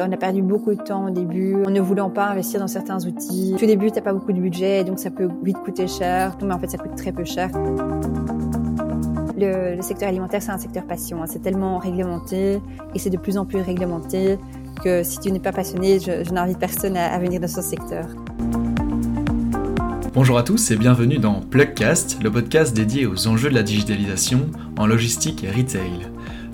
On a perdu beaucoup de temps au début, en ne voulant pas investir dans certains outils. Au début, t'as pas beaucoup de budget, donc ça peut vite coûter cher. Mais en fait, ça coûte très peu cher. Le, secteur alimentaire, c'est un secteur passion. Hein. C'est tellement réglementé et c'est de plus en plus réglementé que si tu n'es pas passionné, je, n'invite personne à, à venir dans ce secteur. Bonjour à tous et bienvenue dans Plugcast, le podcast dédié aux enjeux de la digitalisation en logistique et retail.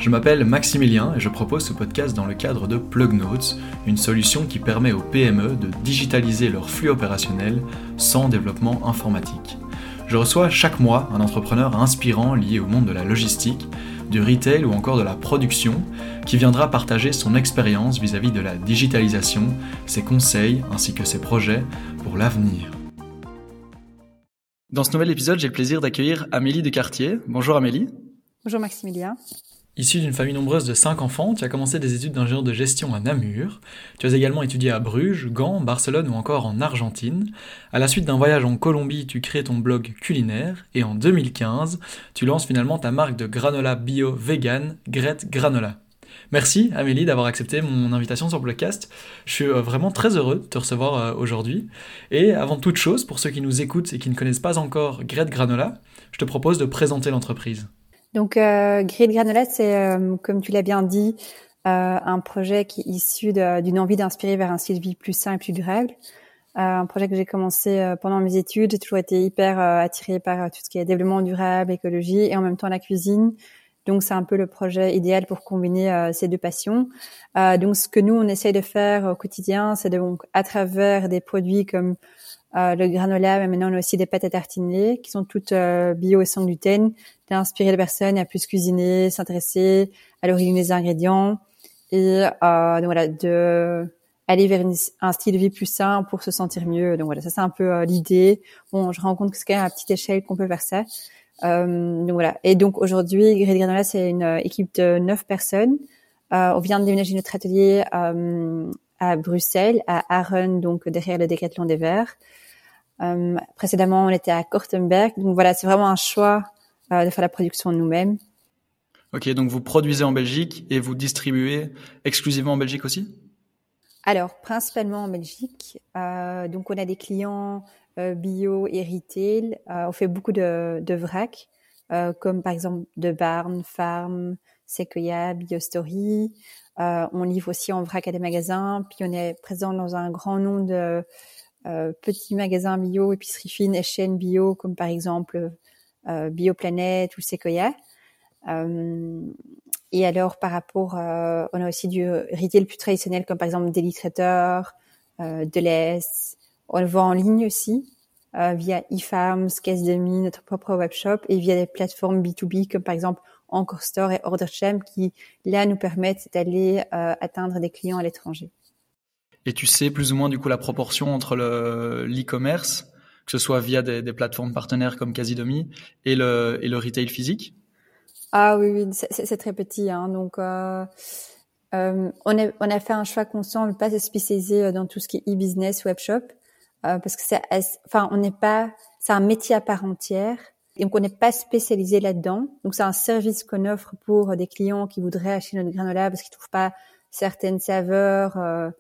Je m'appelle Maximilien et je propose ce podcast dans le cadre de PlugNotes, une solution qui permet aux PME de digitaliser leur flux opérationnel sans développement informatique. Je reçois chaque mois un entrepreneur inspirant lié au monde de la logistique, du retail ou encore de la production, qui viendra partager son expérience vis-à-vis de la digitalisation, ses conseils ainsi que ses projets pour l'avenir. Dans ce nouvel épisode, j'ai le plaisir d'accueillir Amélie Descartier. Bonjour Amélie. Bonjour Maximilien. Issu d'une famille nombreuse de 5 enfants, tu as commencé des études d'ingénieur de gestion à Namur. Tu as également étudié à Bruges, Gand, Barcelone ou encore en Argentine. À la suite d'un voyage en Colombie, tu crées ton blog culinaire et en 2015, tu lances finalement ta marque de granola bio vegan, Gret Granola. Merci Amélie d'avoir accepté mon invitation sur Blogcast. Je suis euh, vraiment très heureux de te recevoir euh, aujourd'hui. Et avant toute chose, pour ceux qui nous écoutent et qui ne connaissent pas encore Gret Granola, je te propose de présenter l'entreprise. Donc, euh, Grid Granola, c'est, euh, comme tu l'as bien dit, euh, un projet qui est issu d'une envie d'inspirer vers un style de vie plus sain et plus durable. Euh, un projet que j'ai commencé euh, pendant mes études. J'ai toujours été hyper attirée par tout ce qui est développement durable, écologie et en même temps la cuisine. Donc, c'est un peu le projet idéal pour combiner ces deux passions. donc, ce que nous, on essaye de faire au quotidien, c'est donc, à travers des produits comme euh, le granola, mais maintenant on a aussi des pâtes à tartiner qui sont toutes euh, bio et sans gluten, d'inspirer les personnes à plus cuisiner, s'intéresser à l'origine des ingrédients et euh, donc voilà de aller vers un style de vie plus sain pour se sentir mieux. Donc voilà, ça c'est un peu euh, l'idée. Bon, je rends compte que c'est quand même à petite échelle qu'on peut faire ça. donc voilà. Et donc aujourd'hui, Grid Granola, c'est une équipe de neuf personnes. on vient de déménager notre atelier à Bruxelles, à Aaron, donc derrière le Décathlon des Verts. Euh, précédemment, on était à Kortenberg. Donc voilà, c'est vraiment un choix euh, de faire la production nous-mêmes. Ok, donc vous produisez en Belgique et vous distribuez exclusivement en Belgique aussi? Alors, principalement en Belgique. Euh, donc on a des clients bio et retail. On fait beaucoup de, de vrac, comme par exemple de Barn, Farm, Sequoia, BioStory. on livre aussi en vrac à des magasins. Puis on est présent dans un grand nombre de euh, petits magasins bio, épicerie fine et chaînes bio, comme par exemple euh, Bioplanète ou Sequoia. Euh, et alors, par rapport, euh, on a aussi du retail plus traditionnel, comme par exemple littérateurs, euh, Deleuze. On le voit en ligne aussi, euh, via eFarms, Caisse Demi, notre propre webshop, et via des plateformes B2B, comme par exemple Encore Store et OrderChamp, qui, là, nous permettent d'aller atteindre des clients à l'étranger. Et tu sais plus ou moins du coup la proportion entre le l'e-commerce, que ce soit via des, des, plateformes partenaires comme Casidomi et le et le retail physique? Ah oui, oui c'est très petit. Hein, donc euh, euh, on, a, on a fait un choix conscient de ne pas se spécialiser euh, dans tout ce qui est e-business, webshop, euh, parce que c'est, enfin, on n'est pas, c'est un métier à part entière. Donc, on n'est pas spécialisé là-dedans. Donc, c'est un service qu'on offre pour des clients qui voudraient acheter notre granola parce qu'ils trouvent pas certaines saveurs euh,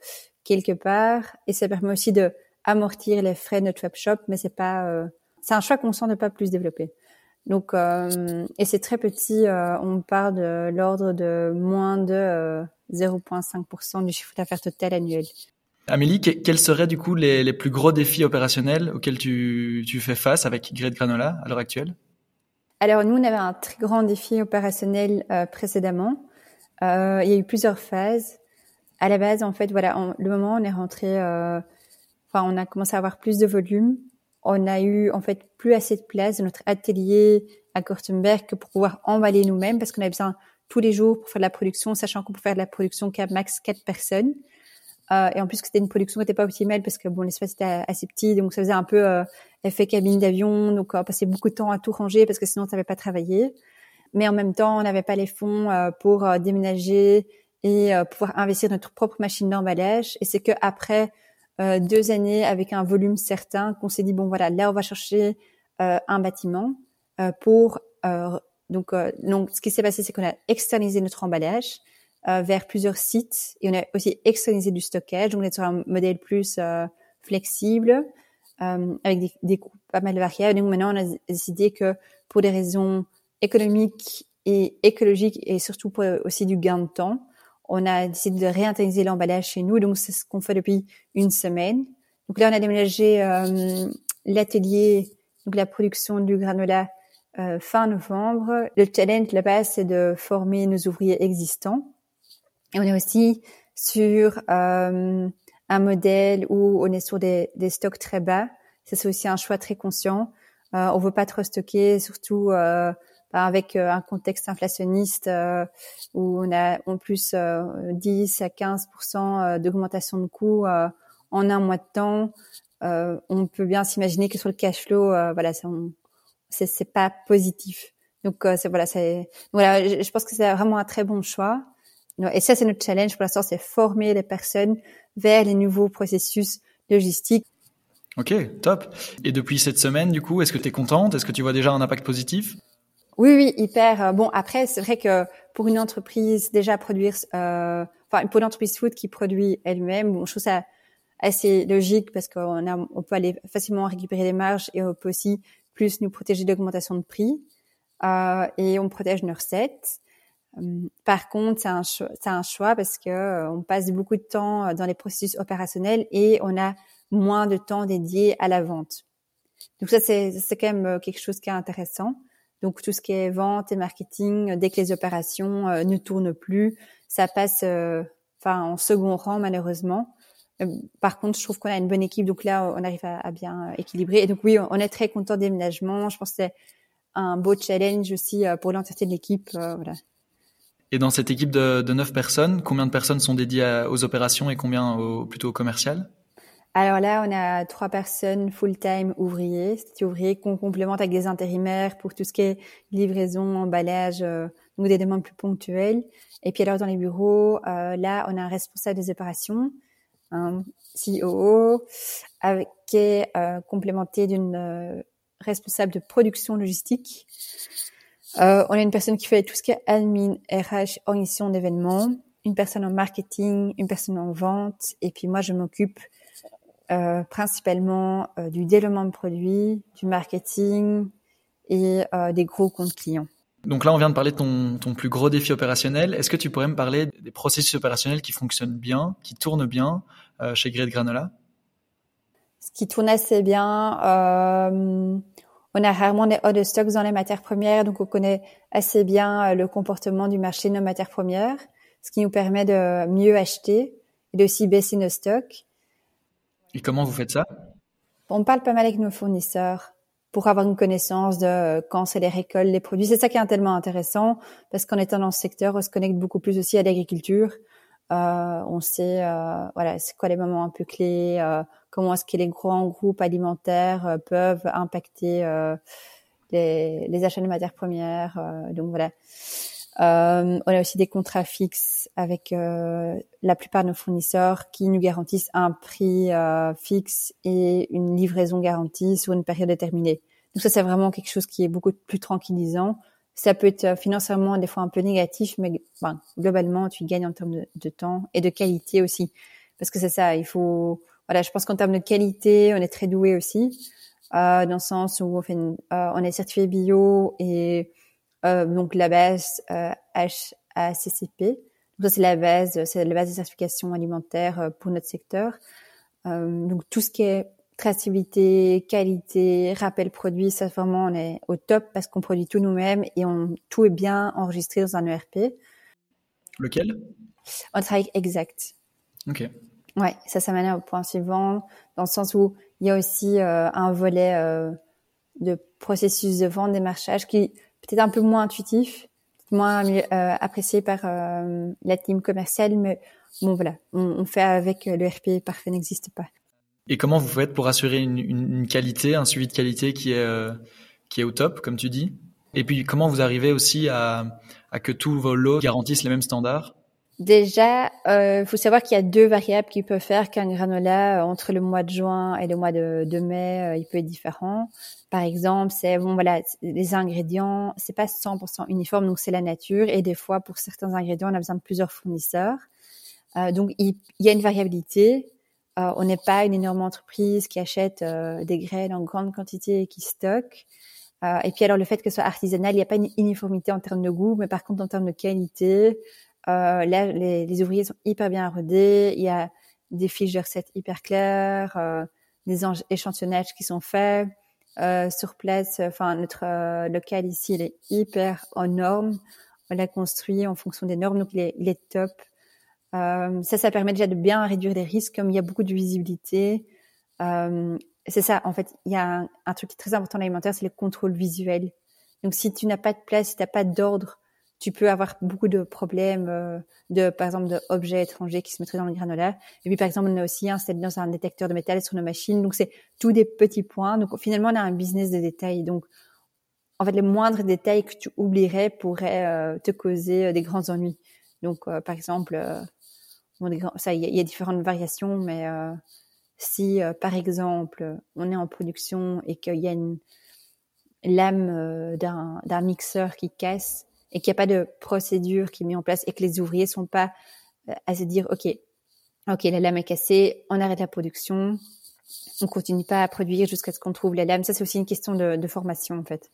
quelque part et ça permet aussi de amortir les frais de notre webshop, mais c'est pas, euh, c'est un choix conscient de pas plus développer. Donc, euh, et c'est très petit, euh, on parle de l'ordre de moins de 0,5% du chiffre d'affaires total annuel. Amélie, quels seraient du coup les, les, plus gros défis opérationnels auxquels tu, tu fais face avec Grid Granola à l'heure actuelle? Alors nous, on avait un très grand défi opérationnel précédemment. il y a eu plusieurs phases à la base, en fait, voilà, le moment où on est rentré, euh, enfin, on a commencé à avoir plus de volume. On a eu, en fait, plus assez de place dans notre atelier à Kortenberg que pour pouvoir emballer nous-mêmes parce qu'on avait besoin tous les jours pour faire de la production, sachant qu'on peut faire de la production qu'à max quatre personnes. Euh, et en plus c'était une production qui n'était pas optimale parce que bon l'espace était assez petit, donc ça faisait un peu euh, effet cabine d'avion, donc on passait beaucoup de temps à tout ranger parce que sinon ça n'avait pas travaillé. Mais en même temps, on n'avait pas les fonds pour déménager et euh, pouvoir investir notre propre machine d'emballage. Et c'est que après euh, deux années avec un volume certain qu'on s'est dit bon voilà là on va chercher euh, un bâtiment pour donc donc ce qui s'est passé c'est qu'on a externalisé notre emballage vers plusieurs sites et on a aussi externalisé du stockage. Donc on est sur un modèle plus flexible avec des, des coûts pas mal variables. Donc maintenant on a décidé que pour des raisons économiques et écologiques et surtout pour aussi du gain de temps, on a décidé de réintégrer l'emballage chez nous. Donc c'est ce qu'on fait depuis une semaine. Donc là on a déménagé l'atelier, donc la production du granola euh, fin novembre. Le challenge là-bas, c'est de former nos ouvriers existants. Et on est aussi sur euh, un modèle où on est sur des, des stocks très bas. Ça, c'est aussi un choix très conscient. Euh, on veut pas trop stocker, surtout euh, avec euh, un contexte inflationniste euh, où on a en plus 10 à 15 d'augmentation de coûts en un mois de temps. on peut bien s'imaginer que sur le cash flow, voilà, c'est pas positif. Donc euh, voilà, voilà, je, pense que c'est vraiment un très bon choix. Et ça c'est notre challenge pour l'instant, c'est former les personnes vers les nouveaux processus logistiques. Ok, top. Et depuis cette semaine, du coup, est-ce que tu es contente? Est-ce que tu vois déjà un impact positif? Oui, oui, hyper. Euh, bon, après, c'est vrai que pour une entreprise déjà produire, euh, enfin pour une entreprise food qui produit elle-même, bon, je trouve ça assez logique parce qu'on a, on peut aller facilement récupérer des marges et on peut aussi plus nous protéger d'augmentation de prix euh, et on protège nos recettes. Hum, par contre, c'est un, choix, un choix parce que euh, on passe beaucoup de temps euh, dans les processus opérationnels et on a moins de temps dédié à la vente. Donc ça, c'est, c'est quand même quelque chose qui est intéressant. Donc tout ce qui est vente et marketing, dès que les opérations ne tournent plus, ça passe enfin en second rang malheureusement. Euh, par contre, je trouve qu'on a une bonne équipe, donc là, on arrive à, bien euh, équilibrer. Et donc oui, on est très content des déménagements. Je pense que c'est un beau challenge aussi euh, pour l'entièreté de l'équipe. Et dans cette équipe de, de 9 personnes, combien de personnes sont dédiées aux opérations et combien plutôt au commercial? Alors là, on a trois personnes full-time ouvriers, c'est ouvriers qu'on complémente avec des intérimaires pour tout ce qui est livraison, emballage, euh, des demandes plus ponctuelles. Et puis alors dans les bureaux, euh, là, on a un responsable des opérations un COO, avec, qui est euh, complémenté d'une euh, responsable de production logistique. Euh, on a une personne qui fait tout ce qui est admin, RH, organisation d'événements, une personne en marketing, une personne en vente, et puis moi je m'occupe euh, principalement euh, du développement de produits, du marketing et des gros comptes clients. Donc là, on vient de parler de ton, ton plus gros défi opérationnel. Est-ce que tu pourrais me parler des processus opérationnels qui fonctionnent bien, qui tournent bien euh, chez Grid Granola? Ce qui tourne assez bien, euh, on a rarement des hot stocks dans les matières premières, donc on connaît assez bien euh, le comportement du marché de nos matières premières, ce qui nous permet de mieux acheter et d'aussi baisser nos stocks. Et comment vous faites ça? On parle pas mal avec nos fournisseurs pour avoir une connaissance de euh, quand c'est les récoltes, les produits. C'est ça qui est tellement intéressant parce qu'en étant dans ce secteur, on se connecte beaucoup plus aussi à l'agriculture. Euh, on sait euh, voilà c'est quoi les moments un peu clés, euh, comment est-ce que les grands groupes alimentaires euh, peuvent impacter les, les, achats de matières premières. donc voilà. On a aussi des contrats fixes avec la plupart de nos fournisseurs qui nous garantissent un prix fixe et une livraison garantie sur une période déterminée. Donc ça, c'est vraiment quelque chose qui est beaucoup plus tranquillisant ça peut être financièrement des fois un peu négatif, mais ben, globalement, tu gagnes en termes de, temps et de qualité aussi. Parce que c'est ça, il faut... Voilà, je pense qu'en termes de qualité, on est très doué aussi, euh, dans le sens où on, fait euh, on est certifié bio et euh, donc la base euh, HACCP. Donc ça, c'est la base, c'est la base de certification alimentaire euh, pour notre secteur. Euh, donc tout ce qui est traçabilité, qualité, rappel produit, ça vraiment on est au top parce qu'on produit tout nous-mêmes et on tout est bien enregistré dans un ERP. Lequel? On travaille exact. Ok. Ouais, ça ça mène au point suivant dans le sens où il y a aussi euh, un volet euh, de processus de vente, démarchage qui peut-être un peu moins intuitif, moins euh, apprécié par la team commerciale, mais bon voilà, on, fait avec l'ERP parfait n'existe pas. Et comment vous faites pour assurer une, qualité, un suivi de qualité qui est, euh, qui est au top, comme tu dis? Et puis, comment vous arrivez aussi à, à que tous vos lots garantissent les mêmes standards? Déjà, il euh, faut savoir qu'il y a deux variables qui peuvent faire qu'un granola euh, entre le mois de juin et le mois de, mai, euh, il peut être différent. Par exemple, c'est bon voilà, les ingrédients, c'est pas 100% uniforme, donc c'est la nature. Et des fois, pour certains ingrédients, on a besoin de plusieurs fournisseurs. Euh, donc il, y a une variabilité. on n'est pas une énorme entreprise qui achète des graines en grande quantité et qui stocke. et puis alors le fait que ce soit artisanal, il n'y a pas une uniformité en termes de goût, mais par contre en termes de qualité. Euh, là, les, les, ouvriers sont hyper bien rodés. Il y a des fiches de recettes hyper claires, euh, des échantillonnages qui sont faits. Euh, sur place, enfin notre euh, local ici, il est hyper en normes. On l'a construit en fonction des normes, donc il est, il est top. Euh, ça, ça permet déjà de bien réduire les risques, comme il y a beaucoup de visibilité. Euh, c'est ça, en fait, il y a un, un truc qui est très important dans l'alimentaire, c'est le contrôle visuel. Donc, si tu n'as pas de place, si tu n'as pas d'ordre tu peux avoir beaucoup de problèmes euh, de, par exemple, d'objets étrangers qui se mettraient dans le granola. Et puis, par exemple, on a aussi un c'est dans un détecteur de métal sur nos machines. Donc, c'est tous des petits points. Donc, finalement, on a un business de détails. Donc, en fait, les moindres détails que tu oublierais pourraient euh, te causer euh, des grands ennuis. Donc, par exemple, ça, il y, a différentes variations, mais si, par exemple, on est en production et qu'il y a une lame d'un mixeur qui casse, et qu'il n'y a pas de procédure qui est mise en place et que les ouvriers sont pas euh, à se dire, OK, OK, la lame est cassée, on arrête la production, on continue pas à produire jusqu'à ce qu'on trouve la lame. Ça, c'est aussi une question de, de, formation, en fait.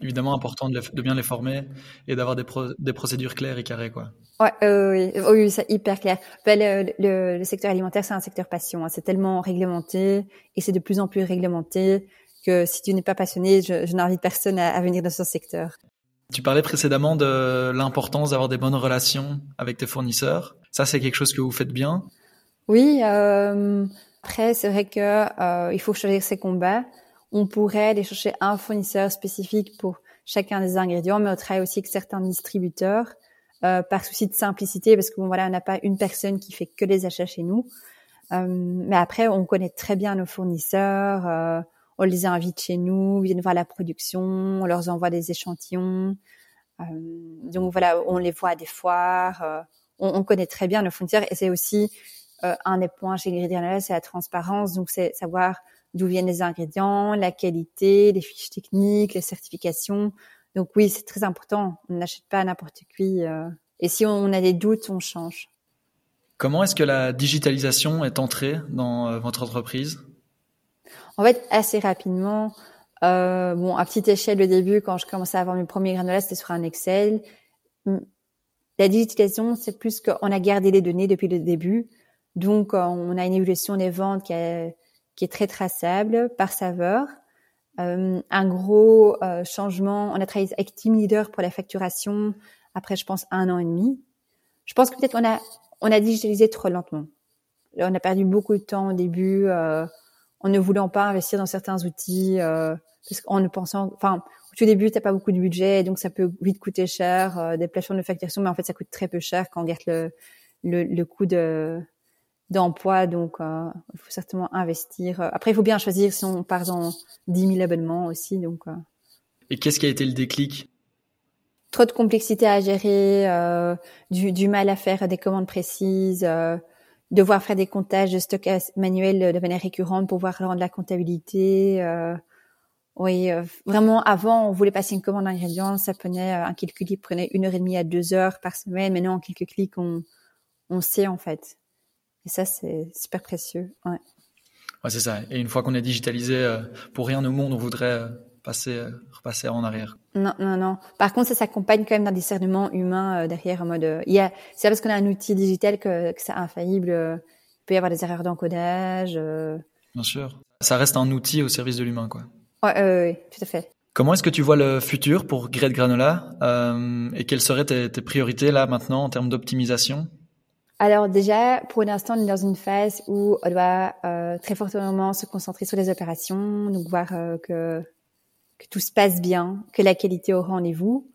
Évidemment, important de, de bien les former et d'avoir des, des, procédures claires et carrées, quoi. Ouais, euh, oui, oui, c'est hyper clair. Ben, le, le, le, secteur alimentaire, c'est un secteur passion. Hein. C'est tellement réglementé et c'est de plus en plus réglementé que si tu n'es pas passionné, je, je n'invite personne à, à venir dans ce secteur. Tu parlais précédemment de l'importance d'avoir des bonnes relations avec tes fournisseurs. Ça, c'est quelque chose que vous faites bien? Oui. Euh, après, c'est vrai que euh, il faut choisir ses combats. On pourrait aller chercher un fournisseur spécifique pour chacun des ingrédients, mais on travaille aussi avec certains distributeurs euh, par souci de simplicité, parce que bon voilà, on n'a pas une personne qui fait que les achats chez nous. Euh, mais après, on connaît très bien nos fournisseurs. On les invite chez nous, viennent voir la production, on leur envoie des échantillons. Euh, donc voilà, on les voit à des foires. Euh, on, connaît très bien nos fournisseurs et c'est aussi euh, un des points chez Ingrédients c'est la transparence. Donc c'est savoir d'où viennent les ingrédients, la qualité, les fiches techniques, les certifications. Donc oui, c'est très important. On n'achète pas n'importe qui. et si on a des doutes, on change. Comment est-ce que la digitalisation est entrée dans votre entreprise? En fait, assez rapidement, euh, bon, à petite échelle au début, quand je commençais à avoir mes premiers granolas, c'était sur un Excel. Hum, la digitalisation, c'est plus qu'on a gardé les données depuis le début. Donc, euh, on a une évolution des ventes qui est, qui est très traçable par saveur. Euh, un gros euh, changement, on a travaillé avec Team Leader pour la facturation après, je pense, un an et demi. Je pense que peut-être on a, on a digitalisé trop lentement. On a perdu beaucoup de temps au début. Euh, en ne voulant pas investir dans certains outils, euh, parce qu'en ne pensant, enfin, au tout début, t'as pas beaucoup de budget, donc ça peut vite coûter cher, euh, des plateformes de facturation, mais en fait, ça coûte très peu cher quand on regarde le, le, le coût de d'emploi, donc euh, il faut certainement investir. Après, il faut bien choisir si on part dans 10 000 abonnements aussi, donc. Euh. Et qu'est-ce qui a été le déclic? Trop de complexité à gérer, euh, du, du mal à faire des commandes précises devoir faire des comptages de stockage manuel de manière récurrente pour voir rendre la comptabilité. Euh, oui, euh, vraiment, avant, on voulait passer une commande d'ingrédients, ça prenait, euh, un calcul prenait une heure et demie à deux heures par semaine. Maintenant, en quelques clics, on, on sait, en fait. Et ça, c'est super précieux. Ouais. Ouais, c'est ça. Et une fois qu'on est digitalisé, pour rien au monde, on voudrait passer, euh, repasser en arrière. Non, non, non. Par contre, ça s'accompagne quand même d'un discernement humain euh, derrière, en mode, euh, il y a, c'est parce qu'on a un outil digital que, que c'est infaillible. il peut y avoir des erreurs d'encodage. Bien sûr. Ça reste un outil au service de l'humain, quoi. Ouais, oui, tout à fait. Comment est-ce que tu vois le futur pour Great Granola et quelles seraient tes, tes, priorités là maintenant en termes d'optimisation? Alors déjà, pour l'instant, on est dans une phase où on doit euh, très fortement se concentrer sur les opérations, donc voir euh, que que tout se passe bien, que la qualité au rendez-vous,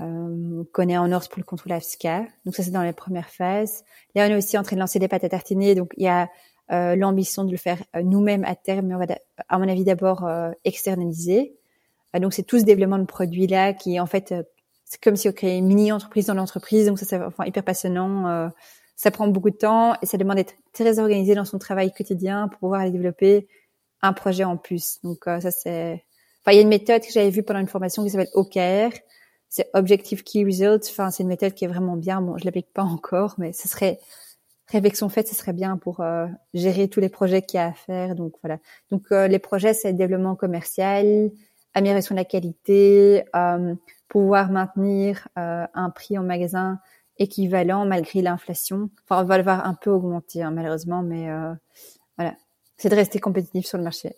euh, qu'on est en ordre pour le contrôle AFSCA. Donc ça, c'est dans les premières phases. Là, on est aussi en train de lancer des pâtes à tartiner. Donc il y a euh, l'ambition de le faire euh, nous-mêmes à terme, mais on va, à mon avis, d'abord euh, externaliser. Euh, donc c'est tout ce développement de produits-là qui, en fait, c'est comme si on crée une mini entreprise dans l'entreprise, donc ça c'est enfin hyper passionnant. Ça prend beaucoup de temps et ça demande d'être très organisé dans son travail quotidien pour pouvoir aller développer un projet en plus. Donc ça c'est, enfin il y a une méthode que j'avais vue pendant une formation qui s'appelle OKR, c'est Objective Key Results. Enfin c'est une méthode qui est vraiment bien. Bon je l'applique pas encore, mais ce serait réflexion faite, ce serait bien pour euh, gérer tous les projets qu'il y a à faire. Donc voilà. Donc euh, les projets, c'est développement commercial, amélioration de la qualité, euh, pouvoir maintenir un prix en magasin équivalent malgré l'inflation. Enfin, on va le voir un peu augmenter hein, malheureusement, mais voilà. C'est de rester compétitif sur le marché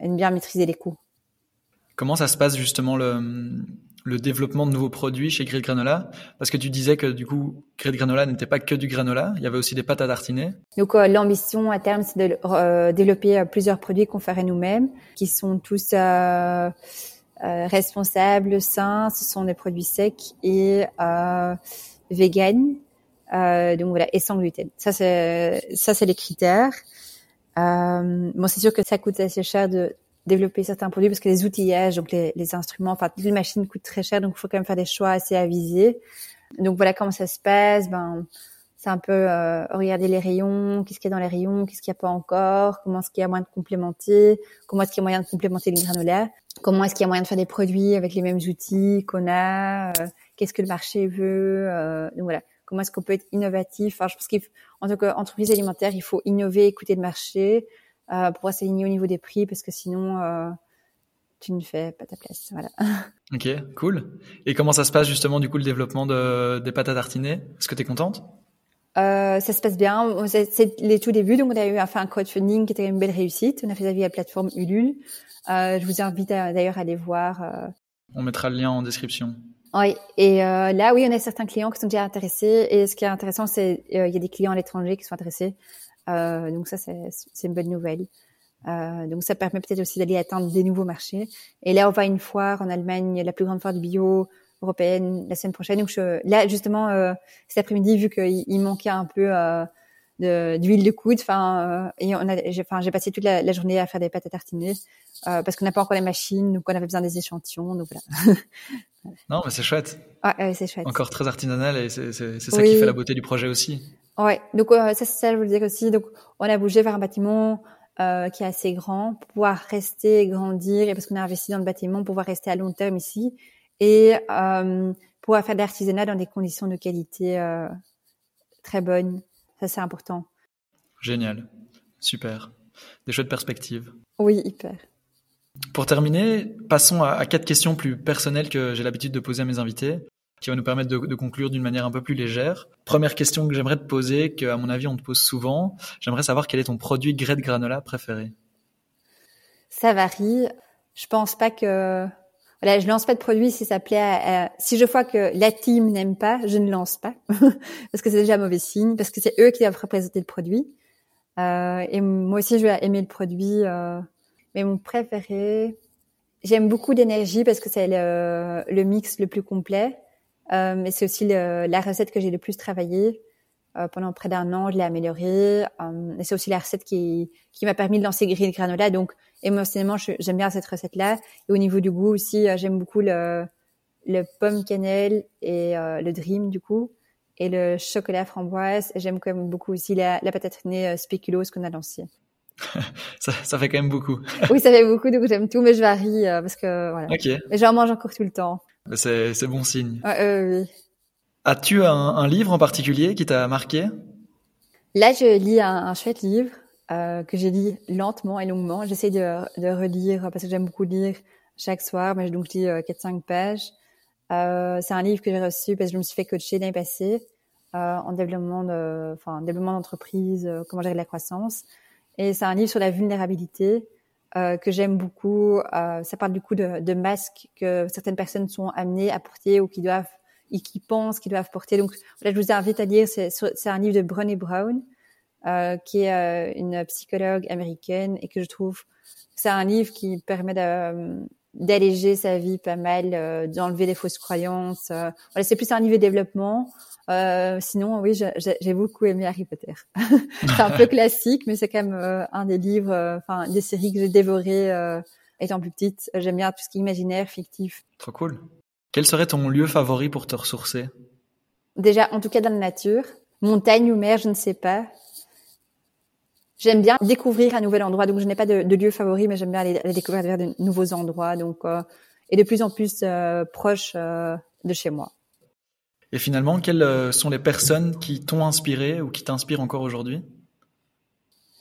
et de bien maîtriser les coûts. Comment ça se passe justement le, le développement de nouveaux produits chez Grid Granola? Parce que tu disais que du coup, Grid Granola n'était pas que du granola, il y avait aussi des pâtes à tartiner. Donc euh, l'ambition à terme, c'est de euh, développer euh, plusieurs produits qu'on ferait nous-mêmes, qui sont tous responsables, sains, ce sont des produits secs et vegan, donc voilà, et sans gluten. Ça c'est ça c'est les critères. bon, c'est sûr que ça coûte assez cher de développer certains produits parce que les outillages, donc les, les instruments, enfin toutes les machines coûtent très cher, donc il faut quand même faire des choix assez avisés. Donc voilà comment ça se passe. Ben c'est un peu euh, regarder les rayons, qu'est-ce qu'il y a dans les rayons, qu'est-ce qu'il n'y a pas encore, comment est-ce qu'il y a moyen de complémenter, comment est-ce qu'il y a moyen de complémenter les granulats, comment est-ce qu'il y a moyen de faire des produits avec les mêmes outils qu'on a, euh, qu'est-ce que le marché veut. Euh, donc voilà, comment est-ce qu'on peut être innovatif? Enfin, je pense qu'en tant qu'entreprise alimentaire, il faut innover, écouter le marché, euh, pour s'aligner au niveau des prix parce que sinon euh, tu ne fais pas ta place. Voilà. Ok, cool. Et comment ça se passe justement du coup le développement de, des pâtes à tartiner? Est-ce que tu es contente? Euh, ça se passe bien. C'est les tout débuts, donc on a eu fait un crowdfunding qui était une belle réussite. On a fait ça via la plateforme Ulule. Je vous invite d'ailleurs à aller voir. On mettra le lien en description. Oui, et euh, là, oui, on a certains clients qui sont déjà intéressés. Et ce qui est intéressant, c'est il y a des clients à l'étranger qui sont intéressés. Euh, donc ça, c'est une bonne nouvelle. Euh, donc ça permet peut-être aussi d'aller atteindre des nouveaux marchés. Et là, on va à une foire en Allemagne, la plus grande foire du bio européenne, la semaine prochaine. Donc je, là, justement, euh, cet après-midi, vu qu'il il manquait un peu euh, d'huile de, coude, enfin, euh, et on a, j'ai, passé toute la, la, journée à faire des pâtes à tartiner euh, parce qu'on n'a pas encore les machines, donc on avait besoin des échantillons. Donc voilà. non, mais c'est chouette. Ouais, c'est chouette. Encore très artisanal et c'est ça qui fait la beauté du projet aussi. Ouais, donc euh, ça, ça, je vous le dire aussi. Donc, on a bougé vers un bâtiment euh, qui est assez grand pour pouvoir rester et grandir, et parce qu'on a investi dans le bâtiment, pouvoir rester à long terme ici et euh, pouvoir faire de l'artisanat dans des conditions de qualité euh, très bonnes. Ça, c'est important. Génial, super, des chouettes perspectives. Oui, hyper. Pour terminer, passons à, à quatre questions plus personnelles que j'ai l'habitude de poser à mes invités qui va nous permettre de, de conclure d'une manière un peu plus légère. Première question que j'aimerais te poser, que à mon avis on te pose souvent, j'aimerais savoir quel est ton produit grès de granola préféré. Ça varie. Je pense pas que voilà, je lance pas de produit si ça plaît à, si je vois que la team n'aime pas, je ne lance pas parce que c'est déjà un mauvais signe parce que c'est eux qui doivent représenter le produit. Euh, et moi aussi je vais aimer le produit euh, mais mon préféré, j'aime beaucoup d'énergie parce que c'est le, le mix le plus complet. Euh, mais c'est aussi le, la recette que j'ai le plus travaillée. Euh, pendant près d'un an, je l'ai améliorée. Euh, et c'est aussi la recette qui, qui m'a permis de lancer Green Granola. Donc, émotionnellement, j'aime bien cette recette-là. Et au niveau du goût aussi, j'aime beaucoup le, le pomme cannelle et le dream, du coup. Et le chocolat framboise. Et j'aime quand même beaucoup aussi la, la patate spéculoos spéculoos qu'on a lancée. ça, ça, fait quand même beaucoup. oui, ça fait beaucoup, donc j'aime tout, mais je varie parce que voilà. Ok. Mais j'en mange encore tout le temps. C'est bon signe. Euh, oui. As-tu un, un, livre en particulier qui t'a marqué? Là, je lis un, un chouette livre euh, que j'ai lu lentement et longuement. J'essaie de, de, relire parce que j'aime beaucoup lire chaque soir, mais donc je lis euh, 4-5 pages. Euh, c'est un livre que j'ai reçu parce que je me suis fait coacher l'année passée euh, en développement de, enfin, développement d'entreprise, euh, comment gérer la croissance. Et c'est un livre sur la vulnérabilité euh, que j'aime beaucoup. Euh, ça parle du coup de, de, masques que certaines personnes sont amenées à porter ou qui doivent, et qui pensent qu'ils doivent porter. Donc là, je vous invite à lire. C'est, un livre de Brené Brown, euh, qui est euh, une psychologue américaine et que je trouve c'est un livre qui permet de, d'alléger sa vie pas mal, euh, d'enlever les fausses croyances. voilà, c'est plus un livre de développement. Euh, sinon, oui, j'ai beaucoup aimé Harry Potter. c'est un peu classique, mais c'est quand même euh, un des livres, euh, enfin des séries que j'ai dévorées euh, étant plus petite. J'aime bien tout ce qui est imaginaire, fictif. Trop cool. Quel serait ton lieu favori pour te ressourcer? Déjà, en tout cas dans la nature. Montagne ou mer, je ne sais pas. J'aime bien découvrir un nouvel endroit, donc je n'ai pas de, lieu favori, mais j'aime bien aller, découvrir de nouveaux endroits, donc euh, et de plus en plus euh, proche euh, de chez moi. Et finalement, quelles sont les personnes qui t'ont inspiré ou qui t'inspirent encore aujourd'hui?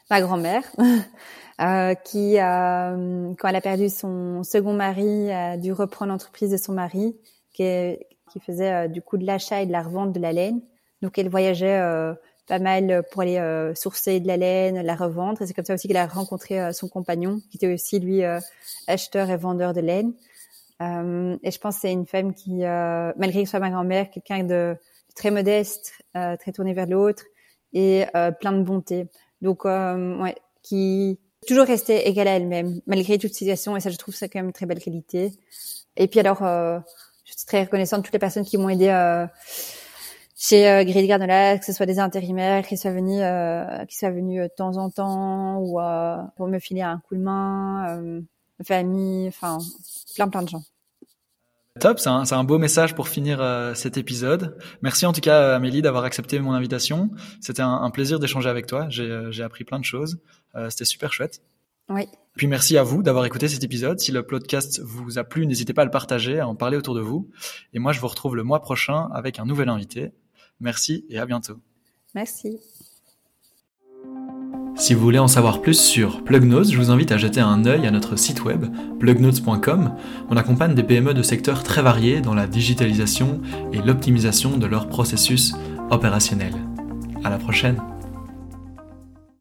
Ma grand-mère, qui, quand elle a perdu son second mari, a dû reprendre l'entreprise de son mari, qui, faisait du coup de l'achat et de la revente de la laine. Donc elle voyageait pas mal pour aller euh, sourcer de la laine, la revendre. Et c'est comme ça aussi qu'elle a rencontré euh, son compagnon, qui était aussi lui euh, acheteur et vendeur de laine. Et je pense que c'est une femme qui, malgré que ce soit ma grand-mère, quelqu'un de très modeste, très tourné vers l'autre et plein de bonté. Donc, ouais, qui toujours restait égale à elle-même, malgré toute situation. Et ça, je trouve ça quand même une très belle qualité. Et puis alors, je suis très reconnaissante de toutes les personnes qui m'ont aidé chez euh, Grid Granola, que ce soit des intérimaires qui soient venus, euh, qui soient venus euh, de temps en temps ou euh, pour me filer un coup de main, euh, famille, enfin plein plein de gens. Top, c'est un, un, beau message pour finir euh, cet épisode. Merci en tout cas Amélie d'avoir accepté mon invitation. C'était un, un, plaisir d'échanger avec toi. J'ai appris plein de choses. C'était super chouette. Oui. Puis merci à vous d'avoir écouté cet épisode. Si le podcast vous a plu, n'hésitez pas à le partager, à en parler autour de vous. Et moi, je vous retrouve le mois prochain avec un nouvel invité. Merci et à bientôt. Merci. Si vous voulez en savoir plus sur Plugnotes, je vous invite à jeter un œil à notre site web plugnotes.com. On accompagne des PME de secteurs très variés dans la digitalisation et l'optimisation de leurs processus opérationnels. À la prochaine.